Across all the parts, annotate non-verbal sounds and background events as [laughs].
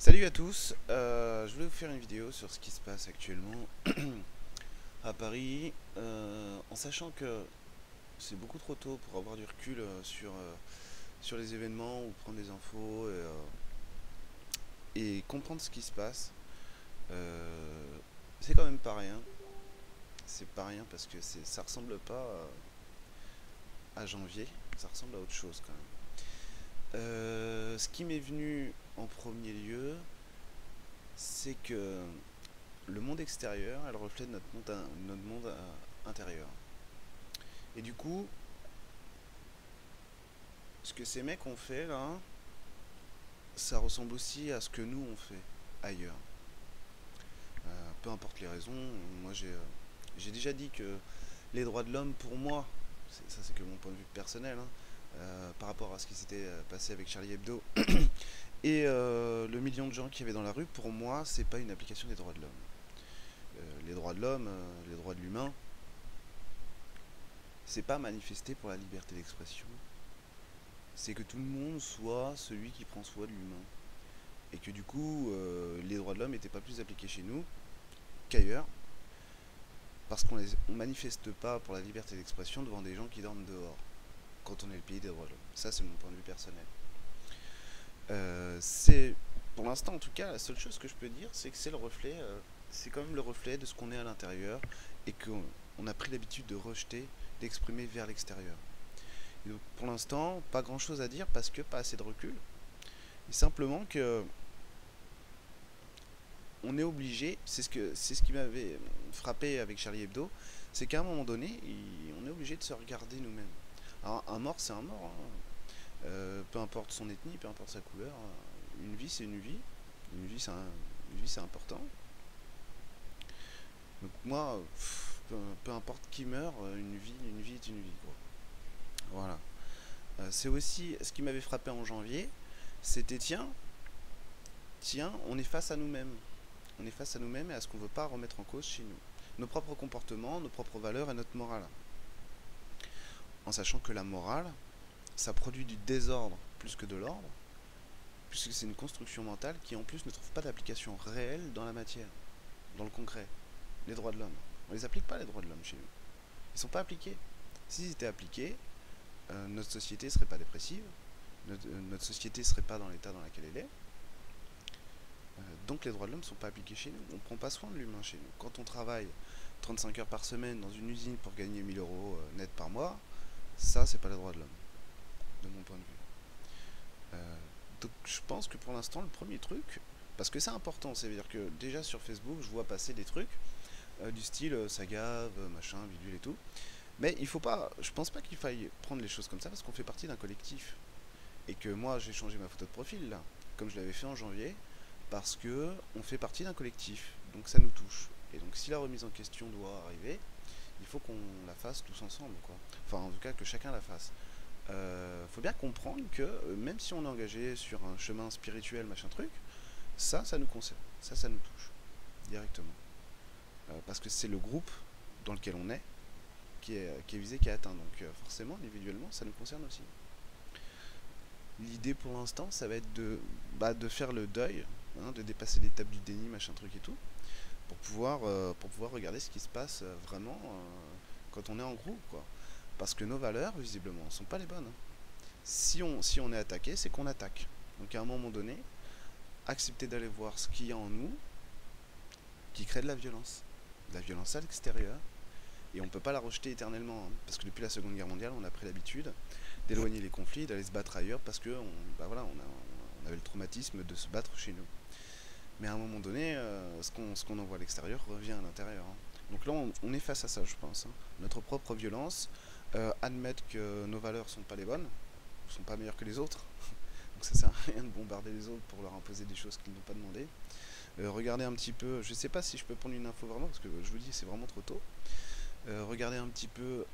Salut à tous, euh, je voulais vous faire une vidéo sur ce qui se passe actuellement [clears throat] à Paris, euh, en sachant que c'est beaucoup trop tôt pour avoir du recul euh, sur, sur les événements ou prendre des infos et, et comprendre ce qui se passe. c'est quand même pas rien, c'est pas rien parce que ça ressemble pas à janvier, ça ressemble à autre chose quand même. Euh, ce qui m'est venu en premier lieu, c'est que le monde extérieur, elle reflète notre monde, euh, intérieur. Et du coup, ce que ces mecs ont fait là, ça ressemble aussi à ce que nous on fait ailleurs. Euh, peu importe les raisons, moi j'ai déjà dit que les droits de l'homme pour moi, ça c'est que mon point de vue personnel, hein, euh, par rapport à ce qui s'était euh, passé avec Charlie Hebdo [clears throat] et euh, le million de gens qui y avait dans la rue, pour moi, c'est pas une application des droits de l'homme. les droits de l'homme, les droits de l'humain, c'est pas manifester pour la liberté d'expression. C'est que tout le monde soit celui qui prend soin de l'humain. Et que du coup, les droits de l'homme n'étaient pas plus appliqués chez nous qu'ailleurs. Parce qu'on ne manifeste pas pour la liberté d'expression devant des gens qui dorment dehors quand on est le pays des droits de l'homme. Ça, c'est mon point de vue personnel. Euh, c'est, pour l'instant en tout cas, la seule chose que je peux dire, c'est que c'est le reflet, euh, c'est quand même le reflet de ce qu'on est à l'intérieur et qu'on a pris l'habitude de rejeter, d'exprimer vers l'extérieur. pour l'instant, pas grand chose à dire parce que pas assez de recul. Et simplement que on est obligé, c'est ce, que, c'est ce qui m'avait frappé avec Charlie Hebdo, c'est qu'à un moment donné, on est obligé de se regarder nous-mêmes. Alors, un mort, c'est un mort. Hein. Euh, peu importe son ethnie, peu importe sa couleur. Euh, une vie, c'est une vie. Une vie, c'est important. Donc moi, peu, importe qui meurt, euh, une vie, une vie est une vie. Voilà. c'est aussi ce qui m'avait frappé en janvier. C'était tiens, tiens, on est face à nous-mêmes. On est face à nous-mêmes et à ce qu'on ne veut pas remettre en cause chez nous. Nos propres comportements, nos propres valeurs et notre morale en sachant que la morale, ça produit du désordre plus que de l'ordre, puisque c'est une construction mentale qui en plus ne trouve pas d'application réelle dans la matière, dans le concret. Les droits de l'homme. On les applique pas les droits de l'homme chez nous. Ils sont pas appliqués. S'ils étaient appliqués, euh, notre société serait pas dépressive, notre, euh, société serait pas dans l'état dans lequel elle est. Euh, donc les droits de l'homme ne sont pas appliqués chez nous. On ne prend pas soin de l'humain chez nous. Quand on travaille 35 heures par semaine dans une usine pour gagner 1000 euros net par mois, ça, c'est pas les droits de l'homme, de mon point de vue. Euh, donc je pense que pour l'instant, le premier truc, parce que c'est important, c'est-à-dire que déjà sur Facebook, je vois passer des trucs euh, du style euh, ça gave, machin, bidule et tout. Mais il faut pas, je pense pas qu'il faille prendre les choses comme ça parce qu'on fait partie d'un collectif. Et que moi, j'ai changé ma photo de profil là, comme je l'avais fait en janvier, parce que on fait partie d'un collectif. Donc ça nous touche. Et donc si la remise en question doit arriver, il faut qu'on la fasse tous ensemble, quoi. Enfin, en tout cas, que chacun la fasse. Euh, faut bien comprendre que euh, même si on est engagé sur un chemin spirituel, machin truc, ça, ça nous concerne, ça, ça nous touche directement. Euh, parce que c'est le groupe dans lequel on est qui est, visé, qui est atteint. Donc forcément, individuellement, ça nous concerne aussi. L'idée pour l'instant, ça va être de, bah, faire le deuil, hein, de dépasser l'étape du déni, machin truc et tout, pour pouvoir, euh, pour pouvoir regarder ce qui se passe euh, vraiment euh, quand on est en groupe. Quoi. Parce que nos valeurs, visiblement, ne sont pas les bonnes. Hein. Si, on, si on est attaqué, c'est qu'on attaque. Donc à un moment donné, accepter d'aller voir ce qu'il y a en nous qui crée de la violence. De la violence à l'extérieur. Et on ne peut pas la rejeter éternellement. Hein. parce que depuis la Seconde Guerre mondiale, on a pris l'habitude d'éloigner les conflits, d'aller se battre ailleurs parce que bah voilà, on avait le traumatisme de se battre chez nous. Mais à un moment donné, euh, ce qu'on envoie à l'extérieur revient à l'intérieur. Hein. Donc là, on, est face à ça, je pense. Hein. Notre propre violence, euh, admettre que nos valeurs sont pas les bonnes, sont pas meilleures que les autres. [laughs] Donc ça sert à rien de bombarder les autres pour leur imposer des choses qu'ils n'ont pas demandé. Euh, regardez un petit peu, je sais pas si je peux prendre une info vraiment, parce que je vous dis c'est vraiment trop tôt. regardez un petit peu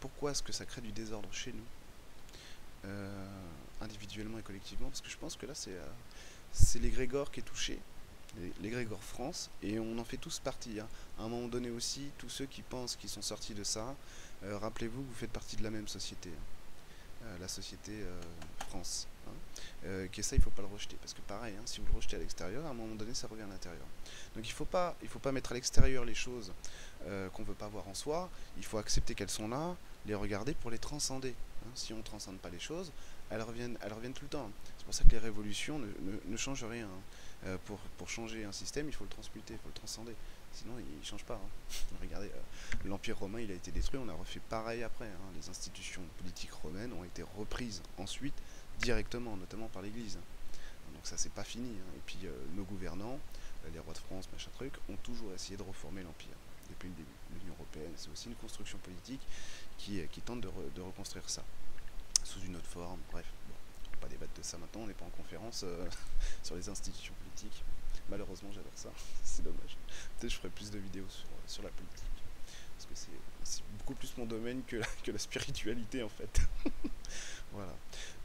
pourquoi est-ce que ça crée du désordre chez nous, individuellement et collectivement, parce que je pense que là c'est c'est l'égrégore qui est touché, l'égrégore France, et on en fait tous partie. Hein. À un moment donné aussi, tous ceux qui pensent qu'ils sont sortis de ça, euh, rappelez-vous vous faites partie de la même société, hein. euh, la société euh, France. hein, ça il faut pas le rejeter parce que pareil hein, si vous le rejetez à l'extérieur à un moment donné ça revient à l'intérieur donc il faut pas faut pas mettre à l'extérieur les choses qu'on veut pas voir en soi il faut accepter qu'elles sont là les regarder pour les transcender si on ne transcende pas les choses elles reviennent, tout le temps. C'est pour ça que les révolutions ne, changent rien. Euh, pour, changer un système, il faut le transmuter, il faut le transcender. Sinon, il ne change pas. Hein. [laughs] Regardez, euh, l'Empire romain, il a été détruit, on a refait pareil après. Hein. Les institutions politiques romaines ont été reprises ensuite directement, notamment par l'Église. Donc ça, c'est pas fini. Hein. Et puis, euh, nos gouvernants, les rois de France, machin truc, ont toujours essayé de reformer l'Empire depuis le début. L'Union Européenne, c'est aussi une construction politique qui, qui tente de, reconstruire ça sous une autre forme. Bref, on va pas débattre de ça maintenant, on n'est pas en conférence euh, [laughs] sur les institutions politiques. Malheureusement, j'adore ça, [laughs] c'est dommage. Peut-être je ferai plus de vidéos sur, sur la politique. Parce que c'est beaucoup plus mon domaine que la spiritualité en fait. [laughs] voilà.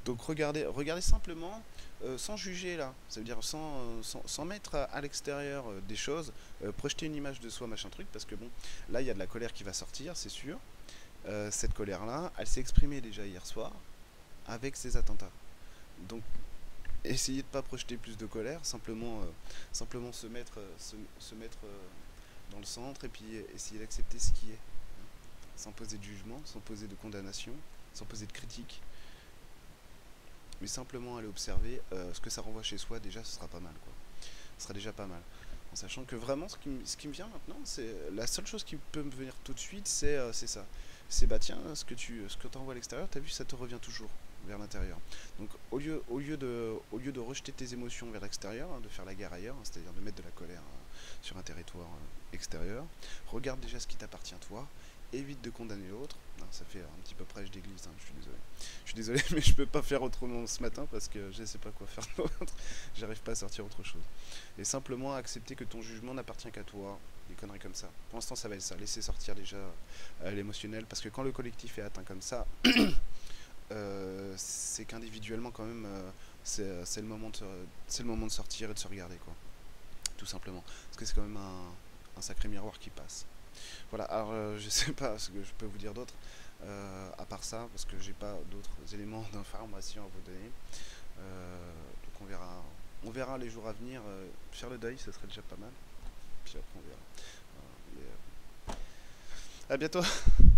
Donc regardez, simplement, euh, sans juger là, ça veut dire sans, euh, mettre à, l'extérieur des choses, projeter une image de soi, machin truc, parce que bon, là il y a de la colère qui va sortir, c'est sûr. cette colère là, elle s'est exprimée déjà hier soir, avec ces attentats. Donc, essayez de ne pas projeter plus de colère, simplement, euh, simplement se mettre, euh, se, mettre euh, dans le centre et puis essayer d'accepter ce qui est, hein. sans poser de jugement, sans poser de condamnation, sans poser de critique, mais simplement aller observer ce que ça renvoie chez soi, déjà ce sera pas mal. Ce sera déjà pas mal. En sachant que vraiment, ce qui, ce qui me vient maintenant, c'est la seule chose qui peut me venir tout de suite, c'est ça. C'est bah tiens, ce que tu ce que envoies à l'extérieur, t'as vu, ça te revient toujours vers l'intérieur. Donc au lieu, au, lieu de, au lieu de rejeter tes émotions vers l'extérieur, hein, de faire la guerre ailleurs, hein, c'est-à-dire de mettre de la colère euh, sur un territoire euh, extérieur, regarde déjà ce qui t'appartient toi, évite de condamner l'autre. Ça fait un petit peu prêche d'église, hein, je suis désolé. Suis désolé, [laughs] mais je peux pas faire autrement ce matin parce que je ne sais pas quoi faire [laughs] d'autre. J'arrive pas à sortir autre chose. Et simplement accepter que ton jugement n'appartient qu'à toi. Des conneries comme ça. Pour l'instant, ça va être ça. Laisser sortir déjà euh, l'émotionnel parce que quand le collectif est atteint comme ça, [coughs] Euh, c'est qu'individuellement quand même euh, c'est le moment de le moment de sortir et de se regarder quoi tout simplement parce que c'est quand même un, sacré miroir qui passe voilà alors je sais pas ce que je peux vous dire d'autre à part ça parce que j'ai pas d'autres [laughs] éléments d'information à vous donner. Donc on verra on verra les jours à venir. Faire le deuil ce serait déjà pas mal. Puis après on verra. À bientôt [laughs]